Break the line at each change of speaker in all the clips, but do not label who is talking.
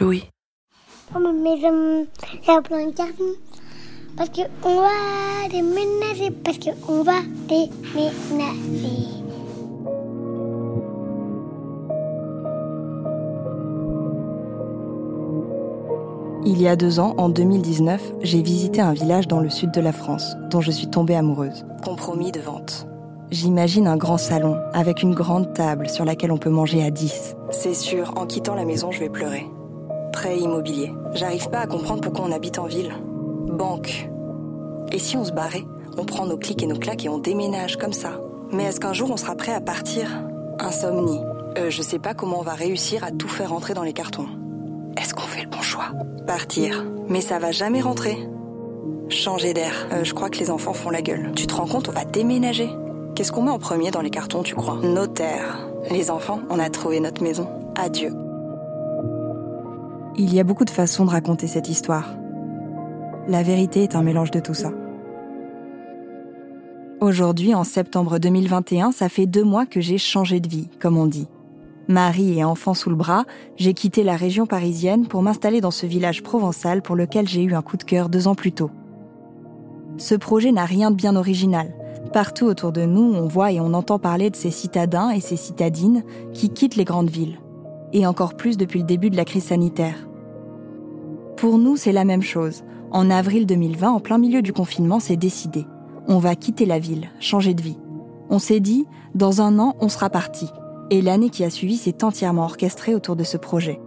Louis,
On me met um, her plein de carton. Parce que on va déménager. Parce que on va déménager.
il y a deux ans, en 2019, j'ai visité un village dans le sud de la France, dont je suis tombée amoureuse. Compromis de vente. J'imagine un grand salon, avec une grande table sur laquelle on peut manger à 10. C'est sûr, en quittant la maison, je vais pleurer. Prêt immobilier. J'arrive pas à comprendre pourquoi on habite en ville. Banque. Et si on se barrait On prend nos clics et nos claques et on déménage comme ça. Mais est-ce qu'un jour on sera prêt à partir? Insomnie. Euh, je sais pas comment on va réussir à tout faire rentrer dans les cartons. Est-ce qu'on fait le bon choix? Partir. Mais ça va jamais rentrer. Changer d'air. Euh, je crois que les enfants font la gueule. Tu te rends compte, on va déménager. Qu'est-ce qu'on met en premier dans les cartons, tu crois? Notaire. Les enfants, on a trouvé notre maison. Adieu. Il y a beaucoup de façons de raconter cette histoire. La vérité est un mélange de tout ça. Aujourd'hui, en septembre 2021, ça fait deux mois que j'ai changé de vie, comme on dit. Mari et enfant sous le bras, j'ai quitté la région parisienne pour m'installer dans ce village provençal pour lequel j'ai eu un coup de cœur deux ans plus tôt. Ce projet n'a rien de bien original. Partout autour de nous, on voit et on entend parler de ces citadins et ces citadines qui quittent les grandes villes. Et encore plus depuis le début de la crise sanitaire. Pour nous, c'est la même chose. En avril 2020, en plein milieu du confinement, c'est décidé. On va quitter la ville, changer de vie. On s'est dit, dans un an, on sera parti. Et l'année qui a suivi s'est entièrement orchestrée autour de ce projet.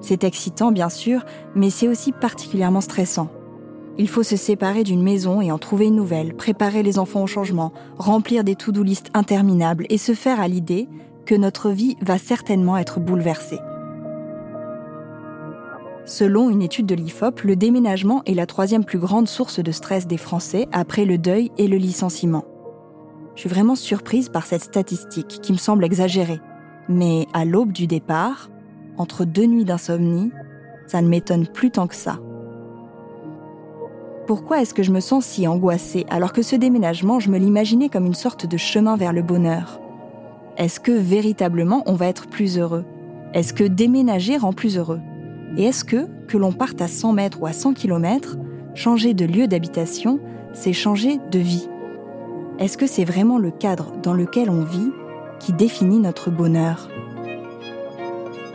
C'est excitant, bien sûr, mais c'est aussi particulièrement stressant. Il faut se séparer d'une maison et en trouver une nouvelle, préparer les enfants au changement, remplir des to-do listes interminables et se faire à l'idée que notre vie va certainement être bouleversée. Selon une étude de l'IFOP, le déménagement est la troisième plus grande source de stress des Français après le deuil et le licenciement. Je suis vraiment surprise par cette statistique qui me semble exagérée. Mais à l'aube du départ, entre deux nuits d'insomnie, ça ne m'étonne plus tant que ça. Pourquoi est-ce que je me sens si angoissée alors que ce déménagement, je me l'imaginais comme une sorte de chemin vers le bonheur? Est-ce que véritablement on va être plus heureux? Est-ce que déménager rend plus heureux? Et est-ce que, que l'on parte à 100 mètres ou à 100 km, changer de lieu d'habitation, c'est changer de vie? Est-ce que c'est vraiment le cadre dans lequel on vit qui définit notre bonheur?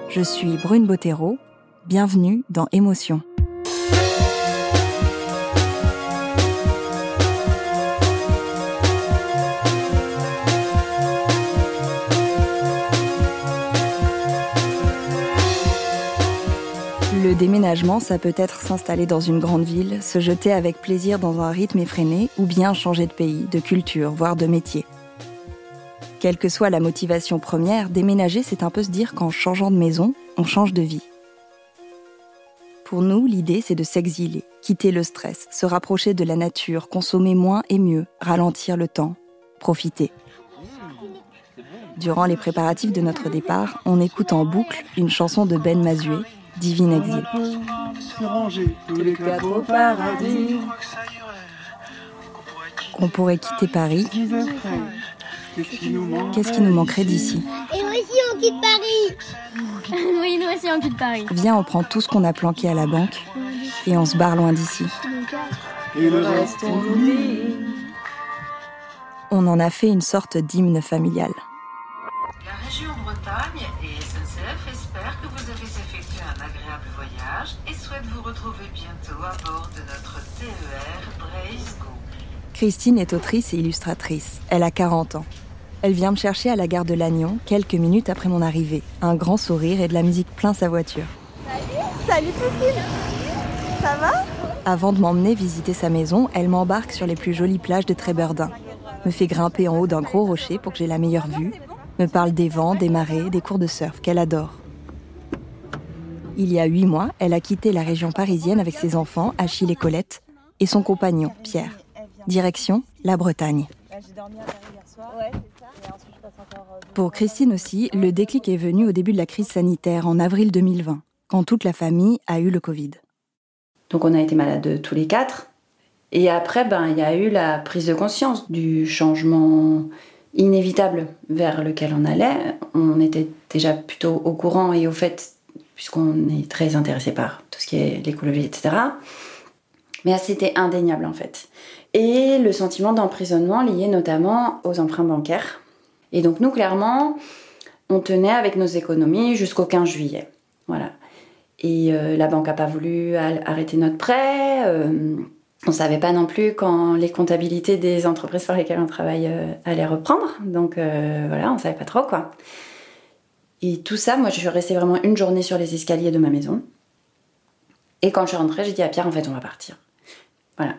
Je suis Brune Bottero, bienvenue dans Émotion. Le déménagement, ça peut être s'installer dans une grande ville, se jeter avec plaisir dans un rythme effréné, ou bien changer de pays, de culture, voire de métier. Quelle que soit la motivation première, déménager, c'est un peu se dire qu'en changeant de maison, on change de vie. Pour nous, l'idée, c'est de s'exiler, quitter le stress, se rapprocher de la nature, consommer moins et mieux, ralentir le temps, profiter. Durant les préparatifs de notre départ, on écoute en boucle une chanson de Ben Mazué, Divine Exil. On pourrait quitter Paris. Qu'est-ce qui nous manquerait d'ici
Et nous aussi, on quitte Paris.
oui, nous aussi, on quitte Paris.
Viens, on prend tout ce qu'on a planqué à la banque et on se barre loin d'ici.
Et le reste, on oublie.
On en a fait une sorte d'hymne familial.
Bientôt à bord de notre TER Braise Go.
Christine est autrice et illustratrice. Elle a 40 ans. Elle vient me chercher à la gare de Lannion quelques minutes après mon arrivée. Un grand sourire et de la musique plein sa voiture.
Salut, salut Ça va?
Avant de m'emmener visiter sa maison, elle m'embarque sur les plus jolies plages de Tréberdin. Me fait grimper en haut d'un gros rocher pour que j'ai la meilleure vue me parle des vents, des marées, des cours de surf qu'elle adore. Il y a huit mois, elle a quitté la région parisienne avec ses enfants, Achille et Colette, et son compagnon, Pierre. Direction, la Bretagne. Pour Christine aussi, le déclic est venu au début de la crise sanitaire, en avril 2020, quand toute la famille a eu le Covid.
Donc on a été malades tous les quatre. Et après, ben, il y a eu la prise de conscience du changement inévitable vers lequel on allait. On était déjà plutôt au courant et au fait, puisqu'on est très intéressé par tout ce qui est l'écologie, etc. Mais c'était indéniable en fait. Et le sentiment d'emprisonnement lié notamment aux emprunts bancaires. Et donc nous, clairement, on tenait avec nos économies jusqu'au 15 juillet. Voilà. Et euh, la banque n'a pas voulu arrêter notre prêt. Euh, on savait pas non plus quand les comptabilités des entreprises pour lesquelles on travaille euh, allaient reprendre. Donc voilà, on savait pas trop quoi. Et tout ça, moi je suis restée vraiment une journée sur les escaliers de ma maison. Et quand je suis rentrée, j'ai dit à Pierre, en fait, on va partir. Voilà.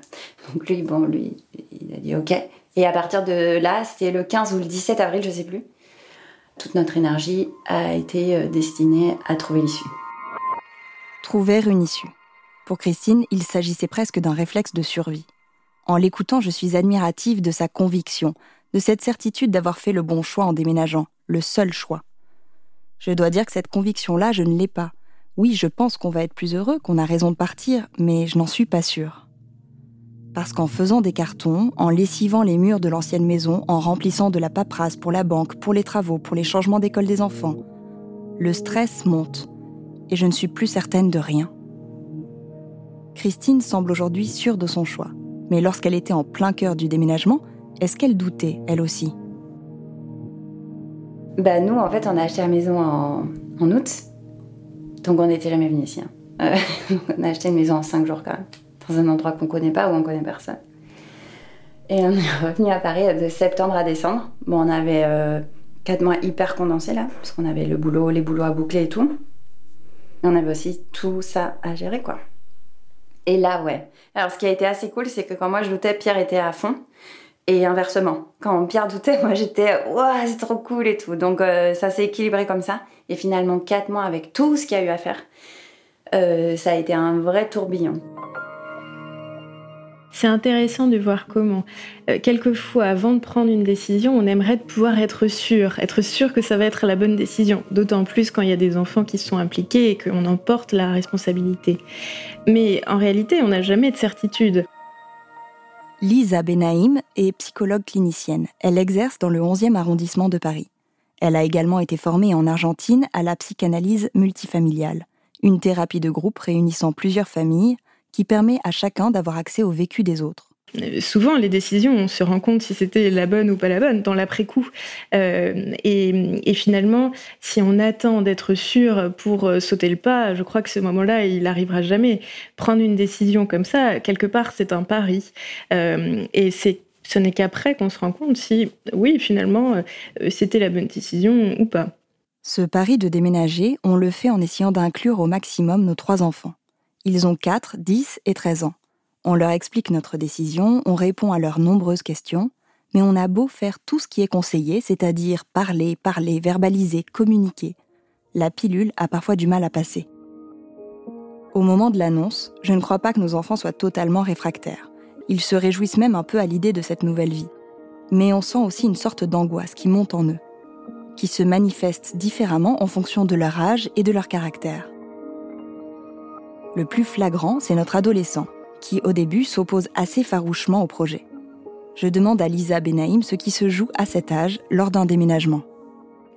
Donc lui, bon, lui, il a dit OK. Et à partir de là, c'était le 15 ou le 17 avril, je sais plus. Toute notre énergie a été euh, destinée à trouver l'issue.
Trouver une issue. Pour Christine, il s'agissait presque d'un réflexe de survie. En l'écoutant, je suis admirative de sa conviction, de cette certitude d'avoir fait le bon choix en déménageant, le seul choix. Je dois dire que cette conviction-là, je ne l'ai pas. Oui, je pense qu'on va être plus heureux, qu'on a raison de partir, mais je n'en suis pas sûre. Parce qu'en faisant des cartons, en lessivant les murs de l'ancienne maison, en remplissant de la paperasse pour la banque, pour les travaux, pour les changements d'école des enfants, le stress monte, et je ne suis plus certaine de rien. Christine semble aujourd'hui sûre de son choix. Mais lorsqu'elle était en plein cœur du déménagement, est-ce qu'elle doutait, elle aussi?
Bah nous, en fait, on a acheté la maison en, août. Donc on n'était jamais venu ici. Hein. Euh, on a acheté une maison en 5 jours quand même. Dans un endroit qu'on connaît pas, où on connaît personne. Et on est revenu à Paris de septembre à décembre. Bon, on avait 4 euh, mois hyper condensés là, parce qu'on avait le boulot, les boulots à boucler et tout. Et on avait aussi tout ça à gérer, quoi. Et là, ouais. Alors, ce qui a été assez cool, c'est que quand moi je doutais, Pierre était à fond. Et inversement, quand Pierre doutait, moi j'étais, ouais, c'est trop cool et tout. Donc, euh, ça s'est équilibré comme ça. Et finalement, quatre mois avec tout ce qu'il y a eu à faire, euh, ça a été un vrai tourbillon.
C'est intéressant de voir comment, euh, quelquefois, avant de prendre une décision, on aimerait pouvoir être sûr, être sûr que ça va être la bonne décision, d'autant plus quand il y a des enfants qui sont impliqués et qu'on en porte la responsabilité. Mais en réalité, on n'a jamais de certitude.
Lisa Benaïm est psychologue clinicienne. Elle exerce dans le 11e arrondissement de Paris. Elle a également été formée en Argentine à la psychanalyse multifamiliale, une thérapie de groupe réunissant plusieurs familles qui permet à chacun d'avoir accès au vécu des autres.
Euh, souvent, les décisions, on se rend compte si c'était la bonne ou pas la bonne dans l'après-coup. Euh, et, finalement, si on attend d'être sûr pour euh, sauter le pas, je crois que ce moment-là, il n'arrivera jamais. Prendre une décision comme ça, quelque part, c'est un pari. et c'est ce n'est qu'après qu'on se rend compte si, oui, finalement, c'était la bonne décision ou pas.
Ce pari de déménager, on le fait en essayant d'inclure au maximum nos trois enfants. Ils ont 4, 10 et 13 ans. On leur explique notre décision, on répond à leurs nombreuses questions, mais on a beau faire tout ce qui est conseillé, c'est-à-dire parler, parler, verbaliser, communiquer. La pilule a parfois du mal à passer. Au moment de l'annonce, je ne crois pas que nos enfants soient totalement réfractaires. Ils se réjouissent même un peu à l'idée de cette nouvelle vie. Mais on sent aussi une sorte d'angoisse qui monte en eux, qui se manifeste différemment en fonction de leur âge et de leur caractère. Le plus flagrant, c'est notre adolescent, qui au début s'oppose assez farouchement au projet. Je demande à Lisa Benaïm ce qui se joue à cet âge lors d'un déménagement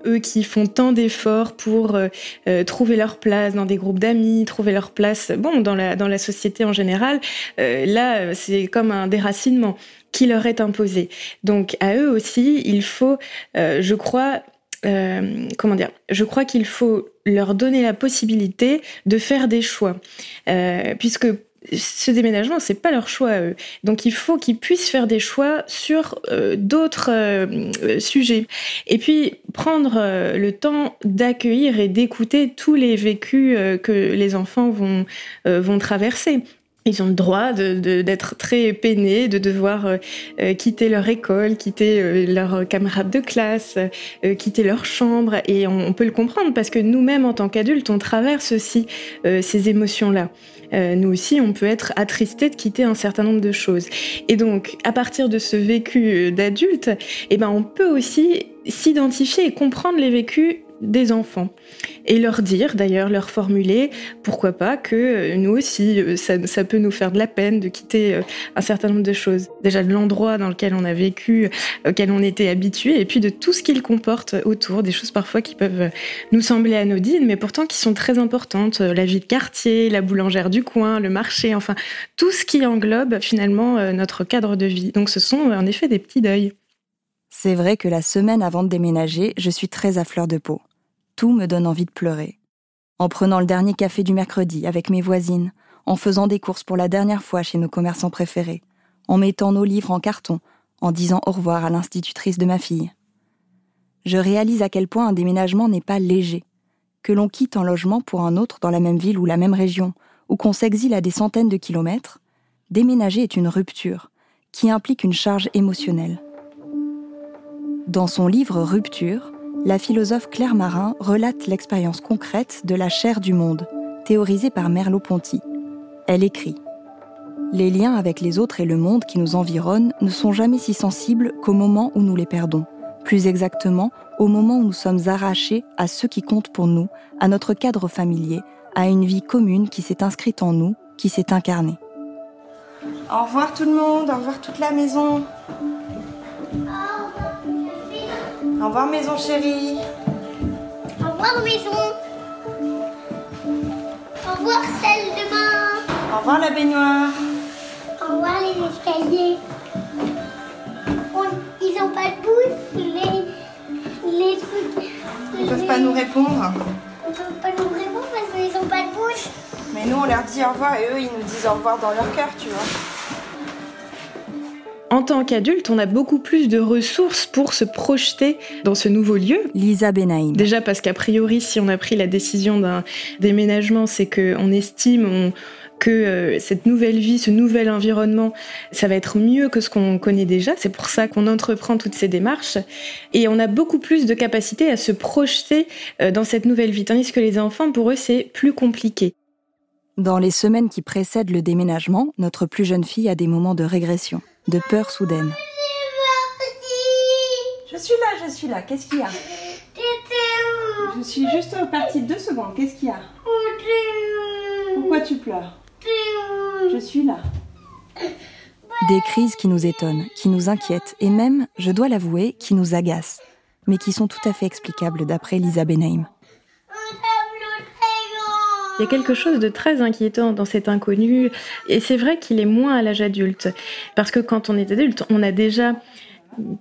eux qui font tant d'efforts pour euh, euh, trouver leur place dans des groupes d'amis, trouver leur place bon dans la dans la société en général, euh, là c'est comme un déracinement qui leur est imposé. Donc à eux aussi, il faut, je crois, comment dire, je crois qu'il faut leur donner la possibilité de faire des choix, puisque ce déménagement, c'est pas leur choix. Donc il faut qu'ils puissent faire des choix sur euh, d'autres sujets. Et puis prendre le temps d'accueillir et d'écouter tous les vécus que les enfants vont, vont traverser. Ils ont le droit d'être très peinés, de devoir euh, euh, quitter leur école, quitter euh, leurs camarades de classe, quitter leur chambre. Et on, peut le comprendre parce que nous-mêmes, en tant qu'adultes, on traverse aussi ces émotions-là. nous aussi, on peut être attristé de quitter un certain nombre de choses. Et donc, à partir de ce vécu d'adulte, eh ben, on peut aussi s'identifier et comprendre les vécus des enfants. Et leur dire d'ailleurs leur formuler pourquoi pas que euh, nous aussi euh, ça, peut nous faire de la peine de quitter euh, un certain nombre de choses. Déjà de l'endroit dans lequel on a vécu auquel on était habitué et puis de tout ce qu'il comporte autour des choses parfois qui peuvent nous sembler anodines mais pourtant qui sont très importantes la vie de quartier la boulangère du coin le marché enfin tout ce qui englobe finalement notre cadre de vie. Donc ce sont en effet des petits deuils
c'est vrai que la semaine avant de déménager, je suis très à fleur de peau. Tout me donne envie de pleurer. En prenant le dernier café du mercredi avec mes voisines, en faisant des courses pour la dernière fois chez nos commerçants préférés, en mettant nos livres en carton, en disant au revoir à l'institutrice de ma fille. Je réalise à quel point un déménagement n'est pas léger, que l'on quitte un logement pour un autre dans la même ville ou la même région, ou qu'on s'exile à des centaines de kilomètres, déménager est une rupture qui implique une charge émotionnelle. Dans son livre Rupture, la philosophe Claire Marin relate l'expérience concrète de la chair du monde, théorisée par Merleau-Ponty. Elle écrit Les liens avec les autres et le monde qui nous environne ne sont jamais si sensibles qu'au moment où nous les perdons. Plus exactement, au moment où nous sommes arrachés à ce qui compte pour nous, à notre cadre familier, à une vie commune qui s'est inscrite en nous, qui s'est incarnée.
Au revoir tout le monde, au revoir toute la maison. Au revoir maison chérie.
Au revoir maison. Au revoir celle de main.
Au revoir la baignoire.
Au revoir les escaliers. ils n'ont pas de bouche, les, les trucs.
Ils ne peuvent pas nous répondre.
Ils ne peuvent pas nous répondre parce qu'ils n'ont pas de bouche.
Mais nous on leur dit au revoir et eux ils nous disent au revoir dans leur cœur, tu vois
en tant qu'adulte, on a beaucoup plus de ressources pour se projeter dans ce nouveau lieu.
Lisa Benaïm.
Déjà parce qu'a priori, si on a pris la décision d'un déménagement, c'est qu'on estime que euh, cette nouvelle vie, ce nouvel environnement, ça va être mieux que ce qu'on connaît déjà. C'est pour ça qu'on entreprend toutes ces démarches. Et on a beaucoup plus de capacité à se projeter euh, dans cette nouvelle vie. Tandis que les enfants, pour eux, c'est plus compliqué.
Dans les semaines qui précèdent le déménagement, notre plus jeune fille a des moments de régression de peur soudaine.
Je suis là, je suis là. Qu'est-ce qu'il y a? Je suis juste partie deux secondes. Qu'est-ce qu'il y a? Pourquoi tu pleures? Je suis là.
Des crises qui nous étonnent, qui nous inquiètent et même, je dois l'avouer, qui nous agacent, mais qui sont tout à fait explicables d'après Lisa Benaim.
Il y a quelque chose de très inquiétant dans cet inconnu, et c'est vrai qu'il est moins à l'âge adulte, parce que quand on est adulte, on a déjà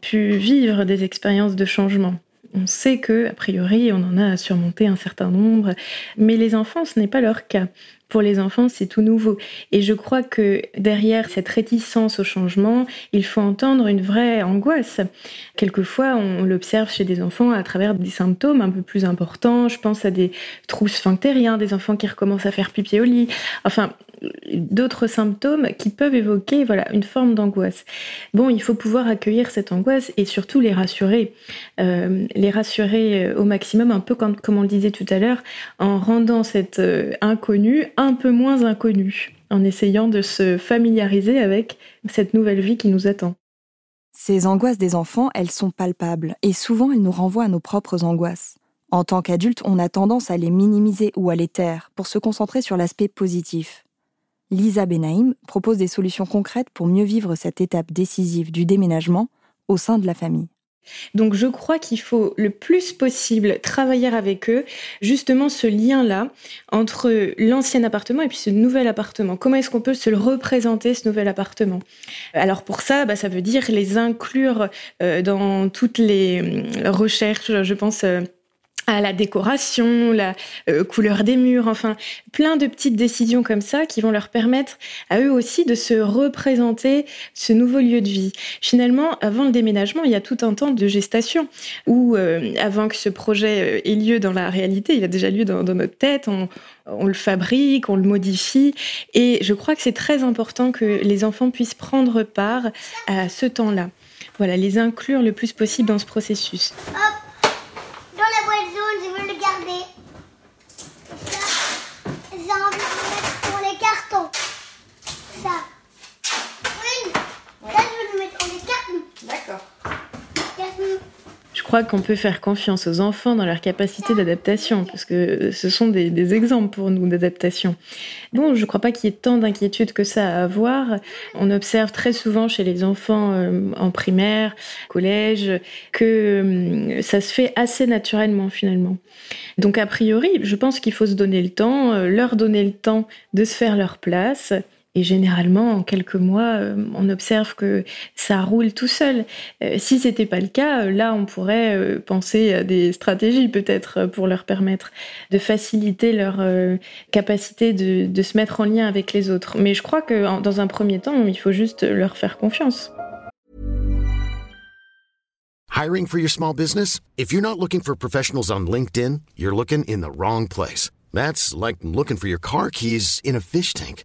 pu vivre des expériences de changement. On sait que, a priori, on en a surmonté un certain nombre, mais les enfants, ce n'est pas leur cas. Pour les enfants, c'est tout nouveau. Et je crois que derrière cette réticence au changement, il faut entendre une vraie angoisse. Quelquefois, on l'observe chez des enfants à travers des symptômes un peu plus importants. Je pense à des trous sphinctériens, des enfants qui recommencent à faire pipi au lit. Enfin, d'autres symptômes qui peuvent évoquer voilà une forme d'angoisse. Bon, il faut pouvoir accueillir cette angoisse et surtout les rassurer, euh, les rassurer euh, au maximum, un peu comme, comme on le disait tout à l'heure, en rendant cette euh, inconnue un peu moins inconnue, en essayant de se familiariser avec cette nouvelle vie qui nous attend.
Ces angoisses des enfants, elles sont palpables et souvent elles nous renvoient à nos propres angoisses. En tant qu'adultes, on a tendance à les minimiser ou à les taire pour se concentrer sur l'aspect positif. Lisa Benaïm propose des solutions concrètes pour mieux vivre cette étape décisive du déménagement au sein de la famille.
Donc je crois qu'il faut le plus possible travailler avec eux justement ce lien-là entre l'ancien appartement et puis ce nouvel appartement. Comment est-ce qu'on peut se le représenter, ce nouvel appartement? Alors pour ça, bah, ça veut dire les inclure euh, dans toutes les euh, recherches, je pense. Euh, à la décoration, la euh, couleur des murs, enfin plein de petites décisions comme ça qui vont leur permettre à eux aussi de se représenter ce nouveau lieu de vie. Finalement, avant le déménagement, il y a tout un temps de gestation où euh, avant que ce projet euh, ait lieu dans la réalité, il a déjà lieu dans, notre tête, on, on, le fabrique, on le modifie et je crois que c'est très important que les enfants puissent prendre part à ce temps-là. Voilà, les inclure le plus possible dans ce processus. Qu'on peut faire confiance aux enfants dans leur capacité d'adaptation, parce que ce sont des, exemples pour nous d'adaptation. Bon, je ne crois pas qu'il y ait tant d'inquiétude que ça à avoir. On observe très souvent chez les enfants euh, en primaire, collège, que euh, ça se fait assez naturellement finalement. Donc a priori, je pense qu'il faut se donner le temps, euh, leur donner le temps de se faire leur place et généralement, en quelques mois, euh, on observe que ça roule tout seul. Euh, si c'était pas le cas, euh, là, on pourrait penser à des stratégies peut-être pour leur permettre de faciliter leur capacité de, de se mettre en lien avec les autres. Mais je crois que dans un premier temps, il faut juste leur faire confiance.
Hiring for your small business? If you're not looking for professionals on LinkedIn, you're looking in the wrong place. That's like looking for your car keys in a fish tank.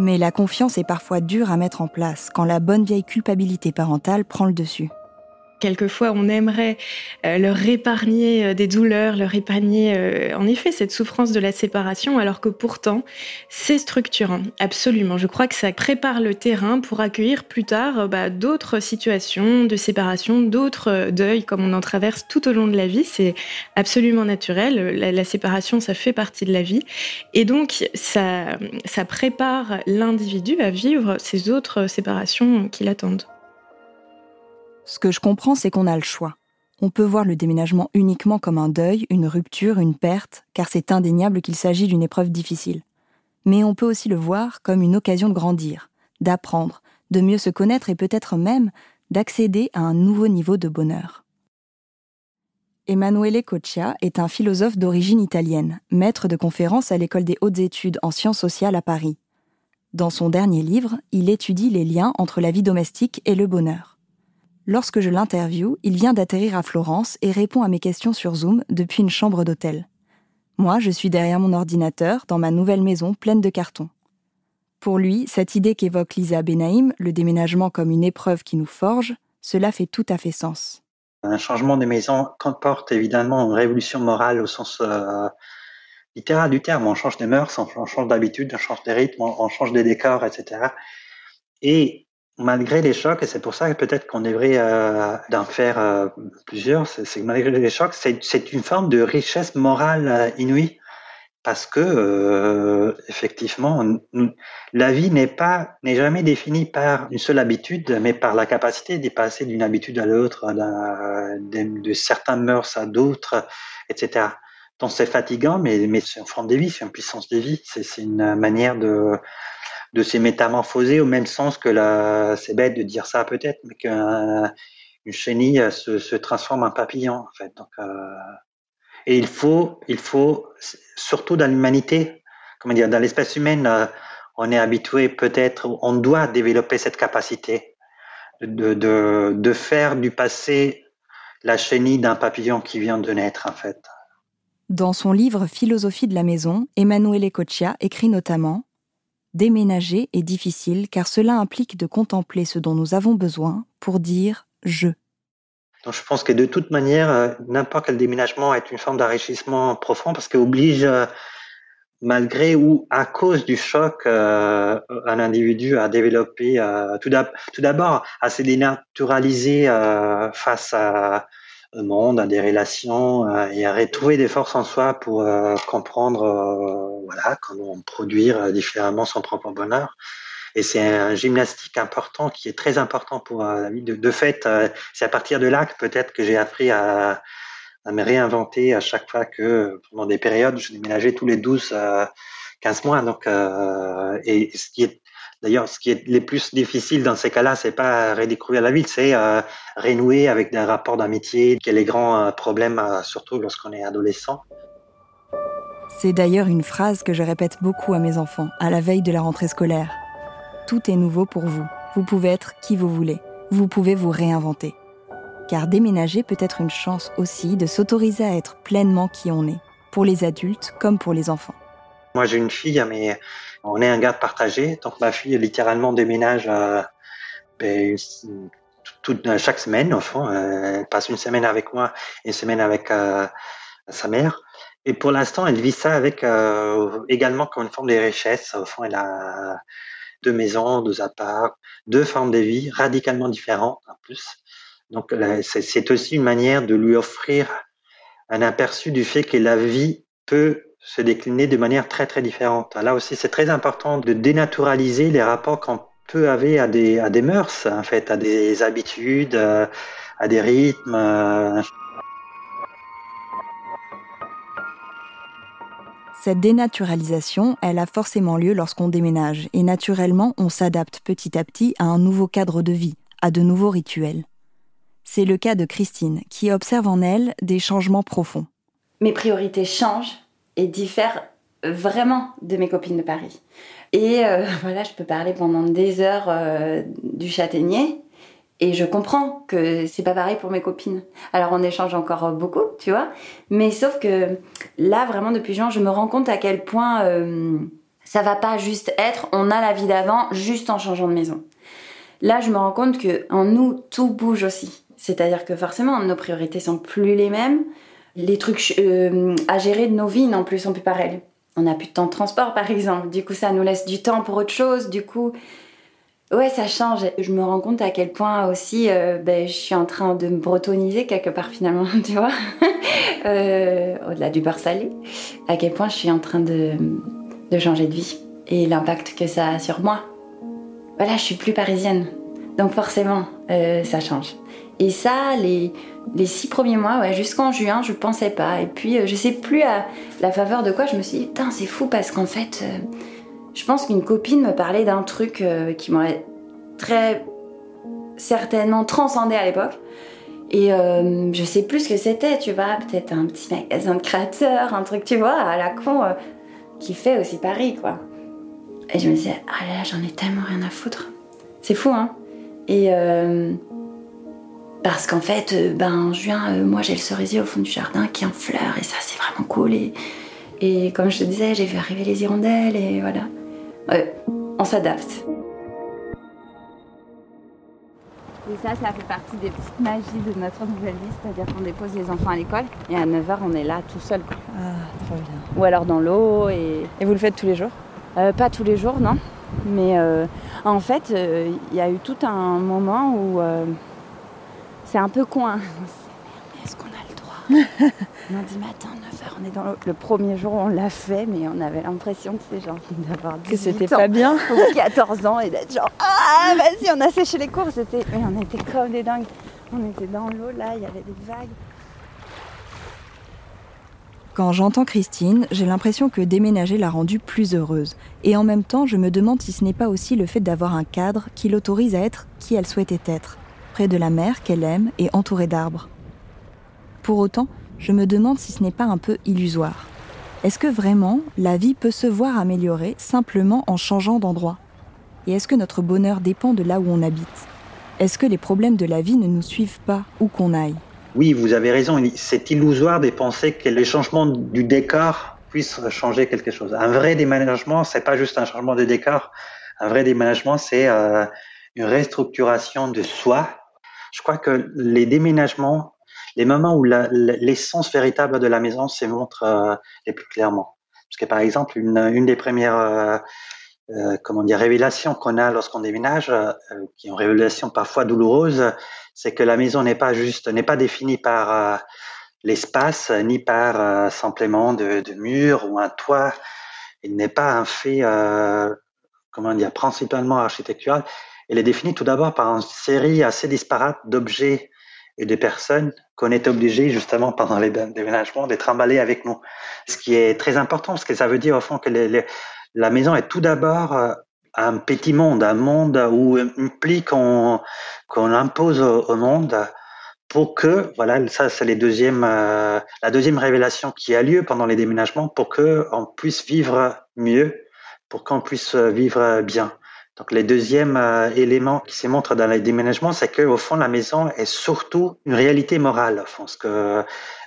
Mais la confiance est parfois dure à mettre en place quand la bonne vieille culpabilité parentale prend le dessus.
Quelquefois, on aimerait euh, leur épargner euh, des douleurs, leur épargner euh, en effet cette souffrance de la séparation, alors que pourtant, c'est structurant, absolument. Je crois que ça prépare le terrain pour accueillir plus tard bah, d'autres situations de séparation, d'autres deuils, comme on en traverse tout au long de la vie. C'est absolument naturel. La, séparation, ça fait partie de la vie. Et donc, ça, ça prépare l'individu à vivre ces autres séparations qui l'attendent.
Ce que je comprends, c'est qu'on a le choix. On peut voir le déménagement uniquement comme un deuil, une rupture, une perte, car c'est indéniable qu'il s'agit d'une épreuve difficile. Mais on peut aussi le voir comme une occasion de grandir, d'apprendre, de mieux se connaître et peut-être même d'accéder à un nouveau niveau de bonheur. Emanuele Coccia est un philosophe d'origine italienne, maître de conférences à l'école des hautes études en sciences sociales à Paris. Dans son dernier livre, il étudie les liens entre la vie domestique et le bonheur. Lorsque je l'interviewe, il vient d'atterrir à Florence et répond à mes questions sur Zoom depuis une chambre d'hôtel. Moi, je suis derrière mon ordinateur dans ma nouvelle maison pleine de cartons. Pour lui, cette idée qu'évoque Lisa Benaïm, le déménagement comme une épreuve qui nous forge, cela fait tout à fait sens.
Un changement de maison comporte évidemment une révolution morale au sens euh, littéral du terme. On change des mœurs, on change d'habitude, on change des rythmes, on change des décors, etc. Et malgré les chocs, et c'est pour ça que peut-être qu'on devrait euh, d'en faire euh, plusieurs, c'est que malgré les chocs, c'est une forme de richesse morale euh, inouïe parce que euh, effectivement, la vie n'est pas n'est jamais définie par une seule habitude, mais par la capacité d'y passer d'une habitude à l'autre, de, de certains mœurs à d'autres, etc. Donc c'est fatigant, mais mais c'est une forme de vie, c'est une puissance de vie, c'est une manière de de ces métamorphoser au même sens que la, c'est bête de dire ça peut-être, mais qu'une chenille se, se, transforme en papillon en fait. Donc, euh, et il faut, il faut surtout dans l'humanité, comment dire, dans l'espèce humaine, euh, on est habitué peut-être, on doit développer cette capacité de, de, de faire du passé la chenille d'un papillon qui vient de naître en fait.
Dans son livre Philosophie de la maison, Emanuele Coccia écrit notamment Déménager est difficile car cela implique de contempler ce dont nous avons besoin pour dire je.
Donc je pense que de toute manière, n'importe quel déménagement est une forme d'enrichissement profond parce qu'il oblige malgré ou à cause du choc, euh, un individu a développé euh, tout d'abord à se dénaturaliser euh, face à monde, à des relations euh, et à retrouver des forces en soi pour euh, comprendre voilà comment produire différemment son propre bonheur. Et c'est un gymnastique important qui est très important pour la vie. De, de fait, c'est à partir de là que peut-être que j'ai appris à à me réinventer à chaque fois que pendant des périodes je déménageais tous les 12 à 15 mois donc euh, et ce qui est d'ailleurs ce qui est le plus difficile dans ces cas-là c'est pas redécouvrir la ville c'est euh, renouer avec des rapports d'amitié qui est les grands euh, problèmes euh, surtout lorsqu'on est adolescent.
C'est d'ailleurs une phrase que je répète beaucoup à mes enfants à la veille de la rentrée scolaire. Tout est nouveau pour vous. Vous pouvez être qui vous voulez. Vous pouvez vous réinventer. Car déménager peut être une chance aussi de s'autoriser à être pleinement qui on est, pour les adultes comme pour les enfants.
Moi j'ai une fille, mais on est un garde partagé, donc ma fille littéralement déménage euh, ben, chaque semaine, au fond. Elle passe une semaine avec moi, une semaine avec euh, sa mère. Et pour l'instant, elle vit ça avec euh, également comme une forme de richesse. Au fond, elle a deux maisons, deux apparts, deux formes de vie radicalement différentes en plus. Donc c'est aussi une manière de lui offrir un aperçu du fait que la vie peut se décliner de manière très très différente. Là aussi, c'est très important de dénaturaliser les rapports qu'on peut avoir à des, à des mœurs, en fait, à des habitudes, à des rythmes.
Cette dénaturalisation, elle a forcément lieu lorsqu'on déménage, et naturellement, on s'adapte petit à petit à un nouveau cadre de vie, à de nouveaux rituels. C'est le cas de Christine, qui observe en elle des changements profonds.
Mes priorités changent et diffèrent vraiment de mes copines de Paris. Et euh, voilà, je peux parler pendant des heures euh, du châtaignier. Et je comprends que c'est pas pareil pour mes copines. Alors on échange encore beaucoup, tu vois. Mais sauf que là, vraiment, depuis juin, je me rends compte à quel point euh, ça va pas juste être on a la vie d'avant juste en changeant de maison. Là, je me rends compte que en nous, tout bouge aussi. C'est-à-dire que forcément, nos priorités sont plus les mêmes. Les trucs euh, à gérer de nos vies non plus sont plus pareils. On n'a plus de temps de transport, par exemple. Du coup, ça nous laisse du temps pour autre chose. Du coup, ouais, ça change. Je me rends compte à quel point aussi, euh, ben, je suis en train de me bretoniser quelque part finalement, tu vois, euh, au-delà du beurre salé. À quel point je suis en train de, de changer de vie et l'impact que ça a sur moi. Voilà, je suis plus parisienne. Donc forcément, ça change. Et ça, les, les six premiers mois, ouais, jusqu'en juin, je pensais pas. Et puis, euh, je sais plus à la faveur de quoi, je me suis dit, putain, c'est fou parce qu'en fait, euh, je pense qu'une copine me parlait d'un truc euh, qui m'aurait très certainement transcendé à l'époque. Et je sais plus ce que c'était, tu vois, peut-être un petit magasin de créateurs, un truc, tu vois, à la con, qui fait aussi Paris, quoi. Et je me disais, ah là là, j'en ai tellement rien à foutre. C'est fou, hein. Et parce qu'en fait, euh, ben, en juin, euh, moi j'ai le cerisier au fond du jardin qui est en fleurs et ça c'est vraiment cool. Et, et comme je te disais, j'ai vu arriver les hirondelles et voilà. on s'adapte. Et ça, ça fait partie des petites magies de notre nouvelle vie, c'est-à-dire qu'on dépose les enfants à l'école et à 9h on est là tout seul.
Ah, trop bien.
Ou alors dans l'eau. Et...
et vous le faites tous les jours?
Euh, Pas tous les jours, non. Mais en fait, il y a eu tout un moment où c'est un peu coin. Est-ce qu'on a le droit Lundi matin, 9h, on est dans le... le premier jour, on l'a fait, mais on avait l'impression que c'est genre d'avoir
Que c'était pas bien
Ou 14 ans et d'être genre Ah, vas-y, on a séché les cours. C'était... Mais on était comme des dingues. On était dans l'eau, là, il y avait des vagues.
Quand j'entends Christine, j'ai l'impression que déménager l'a rendue plus heureuse. Et en même temps, je me demande si ce n'est pas aussi le fait d'avoir un cadre qui l'autorise à être qui elle souhaitait être de la mer qu'elle aime et entourée d'arbres. Pour autant, je me demande si ce n'est pas un peu illusoire. Est-ce que vraiment la vie peut se voir améliorer simplement en changeant d'endroit? Et est-ce que notre bonheur dépend de là où on habite? Est-ce que les problèmes de la vie ne nous suivent pas où qu'on aille?
Oui, vous avez raison. C'est illusoire de penser que les changements du décor puissent changer quelque chose. Un vrai déménagement, c'est pas juste un changement de décor. Un vrai déménagement, c'est euh, une restructuration de soi je crois que les déménagements, les moments où l'essence véritable de la maison se montre euh, les plus clairement. Parce que par exemple, une, des premières euh, euh comment dire révélations qu'on a lorsqu'on déménage, qui est une révélation parfois douloureuse, c'est que la maison n'est pas juste, n'est pas définie par l'espace, ni par simplement de, de murs ou un toit. Il n'est pas un fait, comment dire, principalement architectural. Elle est définie tout d'abord par une série assez disparate d'objets et de personnes qu'on est obligé justement pendant les déménagements d'être emballés avec nous. Ce qui est très important parce que ça veut dire au fond que la maison est tout d'abord euh, un petit monde, un monde où implique qu'on qu'on impose au, monde pour que voilà ça c'est euh, la deuxième révélation qui a lieu pendant les déménagements pour que on puisse vivre mieux pour qu'on puisse vivre bien donc, le deuxième euh, élément qui se montre dans les déménagements, c'est que au fond, la maison est surtout une réalité morale. Que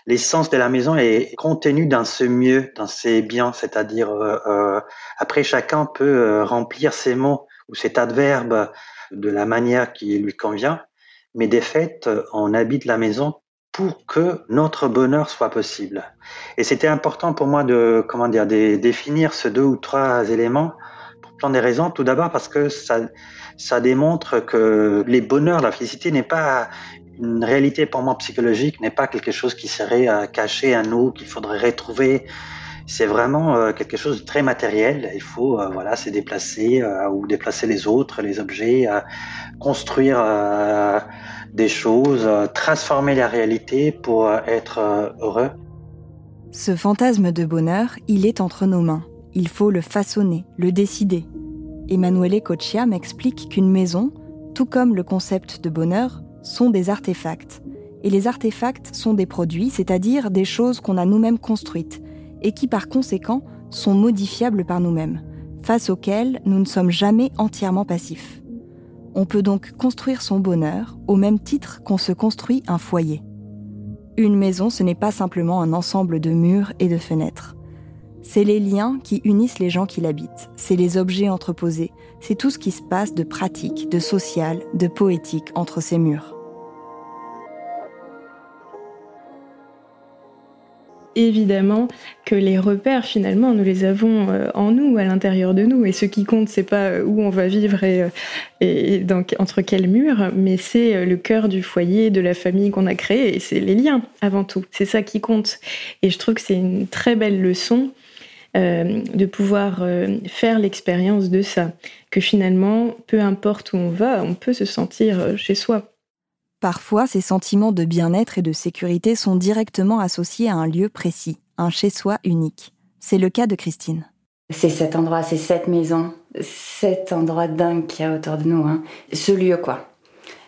l'essence de la maison est contenue dans ce mieux, dans ses biens, c'est-à-dire euh, euh après chacun peut euh, remplir ses mots ou cet adverbe de la manière qui lui convient, mais des faits, on habite la maison pour que notre bonheur soit possible. Et c'était important pour moi de comment dire de définir ces deux ou trois éléments des raisons. Tout d'abord parce que ça, ça démontre que les bonheurs, la félicité n'est pas une réalité pour moi psychologique, n'est pas quelque chose qui serait euh, caché à nous, qu'il faudrait retrouver. C'est vraiment euh, quelque chose de très matériel. Il faut euh, voilà se déplacer ou déplacer les autres, les objets, construire des choses, transformer la réalité pour être heureux.
Ce fantasme de bonheur, il est entre nos mains. Il faut le façonner, le décider. Emanuele Coccia m'explique qu'une maison, tout comme le concept de bonheur, sont des artefacts. Et les artefacts sont des produits, c'est-à-dire des choses qu'on a nous-mêmes construites, et qui par conséquent sont modifiables par nous-mêmes, face auxquelles nous ne sommes jamais entièrement passifs. On peut donc construire son bonheur au même titre qu'on se construit un foyer. Une maison, ce n'est pas simplement un ensemble de murs et de fenêtres. C'est les liens qui unissent les gens qui l'habitent, c'est les objets entreposés, c'est tout ce qui se passe de pratique, de social, de poétique entre ces murs.
évidemment que les repères finalement nous les avons euh, en nous à l'intérieur de nous. Et ce qui compte c'est pas euh, où on va vivre et, euh, entre quels murs mais c'est le cœur du foyer de la famille qu'on a créé et c'est les liens avant tout. C'est ça qui compte. Et je trouve que c'est une très belle leçon de pouvoir euh, faire l'expérience de ça. Que finalement, peu importe où on va, on peut se sentir euh, chez soi.
Parfois, ces sentiments de bien-être et de sécurité sont directement associés à un lieu précis, un chez-soi unique. C'est le cas de Christine.
C'est cet endroit, c'est cette maison, cet endroit dingue qu'il y a autour de nous. Hein. Ce lieu, quoi.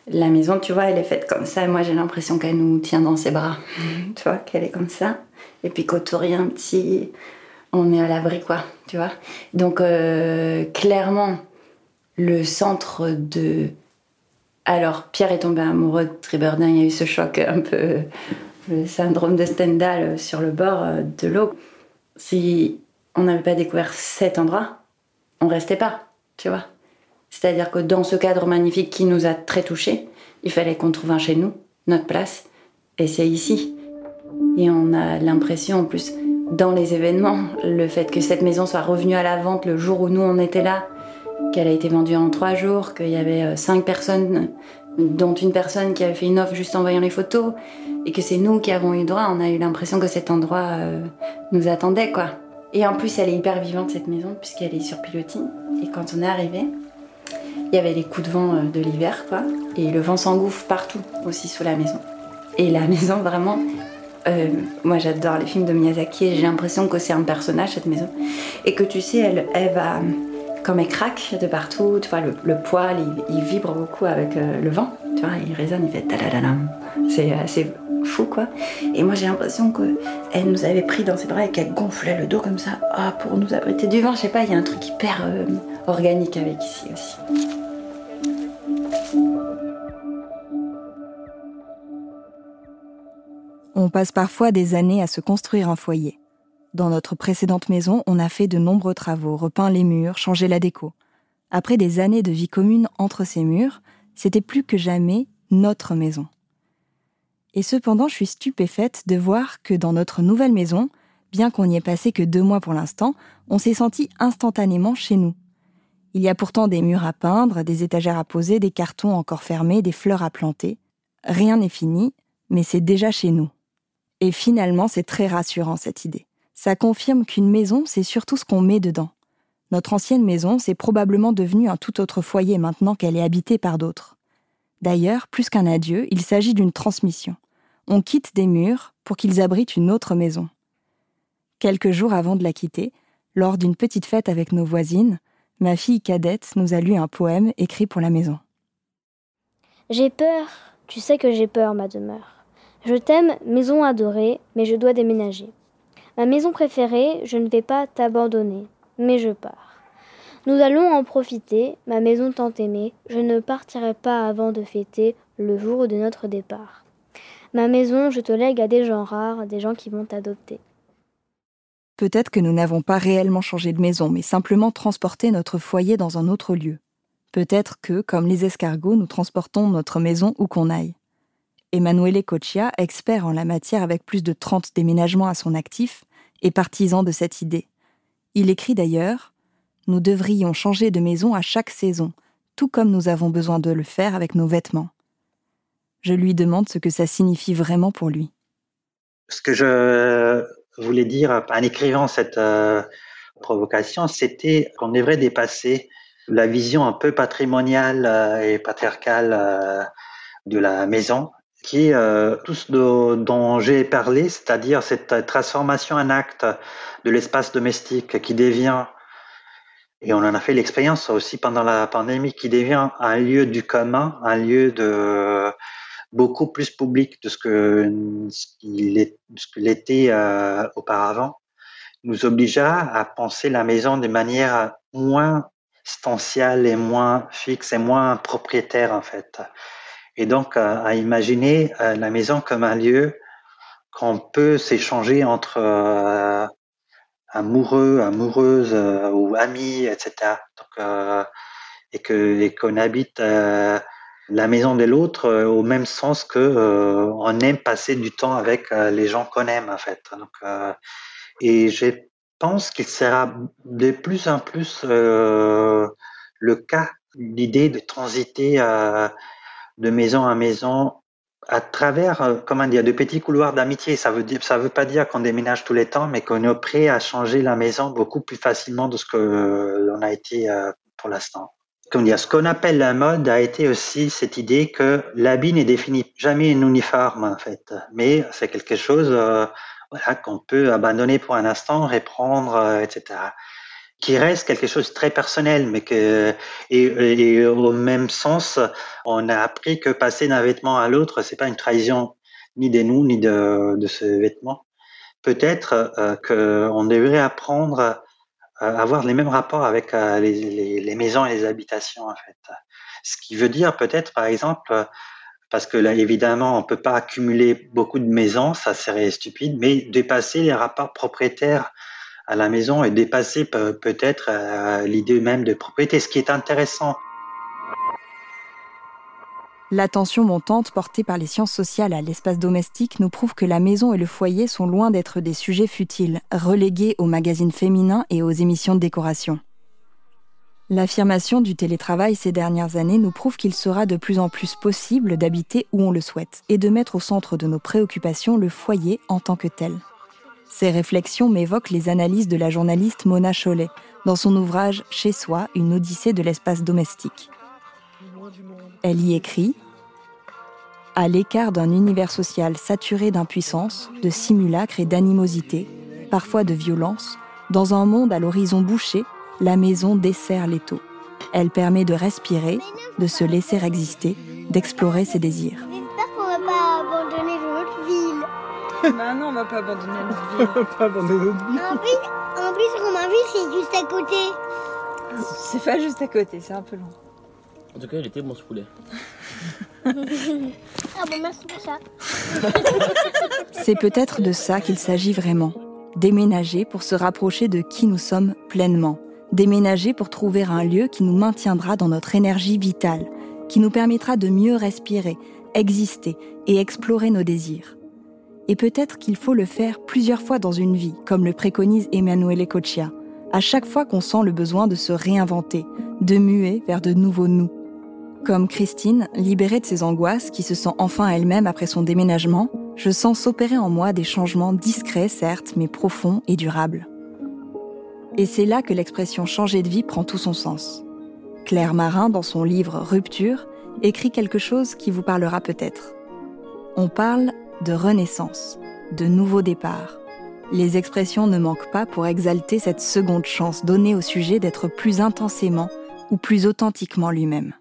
La maison, tu vois, elle est faite comme ça. moi, j'ai l'impression qu'elle nous tient dans ses bras. tu vois, qu'elle est comme ça. Et puis qu'autour, il y a un petit, on est à l'abri, quoi, tu vois. Donc, euh, clairement, le centre de. Alors, Pierre est tombé amoureux de Triberdin, il y a eu ce choc un peu. le syndrome de Stendhal sur le bord euh, de l'eau. Si on n'avait pas découvert cet endroit, on restait pas, tu vois. C'est-à-dire que dans ce cadre magnifique qui nous a très touchés, il fallait qu'on trouve un chez nous, notre place, et c'est ici. Et on a l'impression en plus dans les événements, le fait que cette maison soit revenue à la vente le jour où nous on était là, qu'elle a été vendue en trois jours, qu'il y avait euh, cinq personnes, dont une personne qui avait fait une offre juste en voyant les photos, et que c'est nous qui avons eu droit, on a eu l'impression que cet endroit euh, nous attendait quoi. Et en plus, elle est hyper vivante cette maison puisqu'elle est sur pilotis. Et quand on est arrivé, il y avait les coups de vent euh, de l'hiver quoi, et le vent s'engouffre partout aussi sous la maison. Et la maison vraiment euh, moi, j'adore les films de Miyazaki et j'ai l'impression que c'est un personnage, cette maison. Et que tu sais, elle, elle va. Comme elle craque de partout, tu vois, le, poil, il, vibre beaucoup avec euh, le vent, tu vois, il résonne, il fait C'est assez fou, quoi. Et moi, j'ai l'impression qu'elle nous avait pris dans ses bras et qu'elle gonflait le dos comme ça, ah, pour nous abriter du vent. Je sais pas, il y a un truc hyper euh, organique avec ici aussi.
On passe parfois des années à se construire un foyer. Dans notre précédente maison, on a fait de nombreux travaux, repeint les murs, changé la déco. Après des années de vie commune entre ces murs, c'était plus que jamais notre maison. Et cependant, je suis stupéfaite de voir que dans notre nouvelle maison, bien qu'on n'y ait passé que deux mois pour l'instant, on s'est senti instantanément chez nous. Il y a pourtant des murs à peindre, des étagères à poser, des cartons encore fermés, des fleurs à planter. Rien n'est fini, mais c'est déjà chez nous. Et finalement, c'est très rassurant cette idée. Ça confirme qu'une maison, c'est surtout ce qu'on met dedans. Notre ancienne maison, c'est probablement devenu un tout autre foyer maintenant qu'elle est habitée par d'autres. D'ailleurs, plus qu'un adieu, il s'agit d'une transmission. On quitte des murs pour qu'ils abritent une autre maison. Quelques jours avant de la quitter, lors d'une petite fête avec nos voisines, ma fille cadette nous a lu un poème écrit pour la maison.
J'ai peur, tu sais que j'ai peur, ma demeure. Je t'aime, maison adorée, mais je dois déménager. Ma maison préférée, je ne vais pas t'abandonner, mais je pars. Nous allons en profiter, ma maison tant aimée, je ne partirai pas avant de fêter le jour de notre départ. Ma maison, je te lègue à des gens rares, des gens qui vont t'adopter.
Peut-être que nous n'avons pas réellement changé de maison, mais simplement transporté notre foyer dans un autre lieu. Peut-être que, comme les escargots, nous transportons notre maison où qu'on aille. Emanuele Coccia, expert en la matière avec plus de 30 déménagements à son actif, est partisan de cette idée. Il écrit d'ailleurs Nous devrions changer de maison à chaque saison, tout comme nous avons besoin de le faire avec nos vêtements. Je lui demande ce que ça signifie vraiment pour lui.
Ce que je voulais dire en écrivant cette euh, provocation, c'était qu'on devrait dépasser la vision un peu patrimoniale euh, et patriarcale euh, de la maison, qui est tout ce dont j'ai parlé, c'est-à-dire cette transformation en acte de l'espace domestique qui devient, et on en a fait l'expérience aussi pendant la pandémie, qui devient un lieu du commun, un lieu de beaucoup plus public de ce que ce l'était euh, auparavant, nous obligea à penser la maison de manière moins stanciale et moins fixe et moins propriétaire en fait. Et donc à imaginer euh, la maison comme un lieu qu'on peut s'échanger entre euh, amoureux, amoureuses ou amis, etc. Et que qu'on habite la maison de l'autre euh, au même sens que euh, on aime passer du temps avec euh, les gens qu'on aime en fait. Et je pense qu'il sera de plus en plus le cas l'idée de transiter de maison à maison à travers comment dire de petits couloirs d'amitié. Ça veut dire ça veut pas dire qu'on déménage tous les temps, mais qu'on est prêt à changer la maison beaucoup plus facilement de ce que l'on a été pour l'instant dire, ce qu'on appelle la mode a été aussi cette idée que l'habit n'est défini jamais un uniforme en fait, mais c'est quelque chose euh, voilà, qu'on peut abandonner pour un instant, reprendre, euh, etc. Qui reste quelque chose de très personnel, mais que et, au même sens, on a appris que passer d'un vêtement à l'autre, c'est pas une trahison ni de nous ni de, ce vêtement. Peut-être euh, qu'on devrait apprendre avoir les mêmes rapports avec euh, les, les, maisons et les habitations en fait. Ce qui veut dire peut-être par exemple parce que là évidemment on peut pas accumuler beaucoup de maisons, ça serait stupide, mais dépasser les rapports propriétaires à la maison et dépasser peut-être euh, l'idée même de propriété. Ce qui est intéressant
L'attention montante portée par les sciences sociales à l'espace domestique nous prouve que la maison et le foyer sont loin d'être des sujets futiles, relégués aux magazines féminins et aux émissions de décoration. L'affirmation du télétravail ces dernières années nous prouve qu'il sera de plus en plus possible d'habiter où on le souhaite et de mettre au centre de nos préoccupations le foyer en tant que tel. Ces réflexions m'évoquent les analyses de la journaliste Mona Chollet dans son ouvrage Chez soi, une odyssée de l'espace domestique. Elle y écrit À l'écart d'un univers social saturé d'impuissance, de simulacre et d'animosité, parfois de violence, dans un monde à l'horizon bouché, la maison dessert l'étau. Elle permet de respirer, de se laisser exister, d'explorer ses désirs.
bah non, on va pas abandonner notre ville.
on va pas abandonner notre ville.
En plus, en plus ville, c'est juste à côté.
C'est pas juste à côté, c'est un peu long.
En tout cas, il était bon ce poulet.
ah bon, merci pour ça.
C'est peut-être de ça qu'il s'agit vraiment. Déménager pour se rapprocher de qui nous sommes pleinement. Déménager pour trouver un lieu qui nous maintiendra dans notre énergie vitale, qui nous permettra de mieux respirer, exister et explorer nos désirs. Et peut-être qu'il faut le faire plusieurs fois dans une vie, comme le préconise Emanuele Coccia, à chaque fois qu'on sent le besoin de se réinventer, de muer vers de nouveaux nous. Comme Christine, libérée de ses angoisses, qui se sent enfin elle-même après son déménagement, je sens s'opérer en moi des changements discrets, certes, mais profonds et durables. Et c'est là que l'expression changer de vie prend tout son sens. Claire Marin, dans son livre Rupture, écrit quelque chose qui vous parlera peut-être. On parle de renaissance, de nouveau départ. Les expressions ne manquent pas pour exalter cette seconde chance donnée au sujet d'être plus intensément ou plus authentiquement lui-même.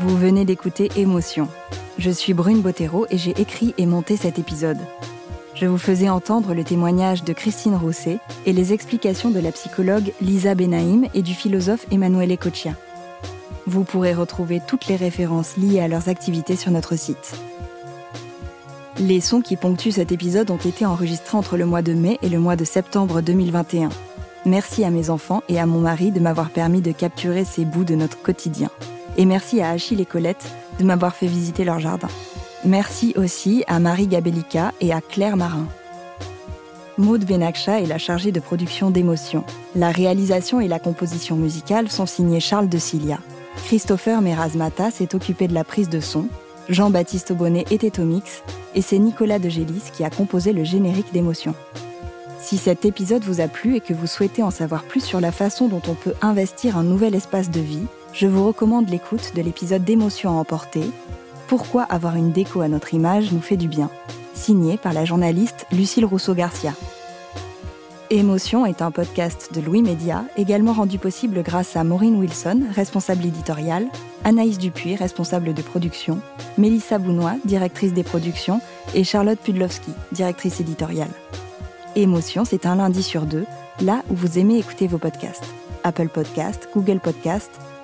Vous venez d'écouter Émotion. Je suis Brune Bottero et j'ai écrit et monté cet épisode. Je vous faisais entendre le témoignage de Christine Rousset et les explications de la psychologue Lisa Benaïm et du philosophe Emmanuel Coccia. Vous pourrez retrouver toutes les références liées à leurs activités sur notre site. Les sons qui ponctuent cet épisode ont été enregistrés entre le mois de mai et le mois de septembre 2021. Merci à mes enfants et à mon mari de m'avoir permis de capturer ces bouts de notre quotidien. Et merci à Achille et Colette de m'avoir fait visiter leur jardin. Merci aussi à Marie Gabellica et à Claire Marin. Maud Benakcha est la chargée de production d'émotions. La réalisation et la composition musicale sont signées Charles de Cilia. Christopher Merazmata s'est occupé de la prise de son. Jean-Baptiste Aubonnet était au mix. Et c'est Nicolas de Gélis qui a composé le générique d'émotions. Si cet épisode vous a plu et que vous souhaitez en savoir plus sur la façon dont on peut investir un nouvel espace de vie, je vous recommande l'écoute de l'épisode d'émotion à emporter, Pourquoi avoir une déco à notre image nous fait du bien, signé par la journaliste Lucille Rousseau-Garcia. Émotion est un podcast de Louis Média, également rendu possible grâce à Maureen Wilson, responsable éditoriale, Anaïs Dupuis, responsable de production, Mélissa Bounois, directrice des productions, et Charlotte Pudlowski, directrice éditoriale. Émotion, c'est un lundi sur deux, là où vous aimez écouter vos podcasts. Apple Podcast, Google Podcast,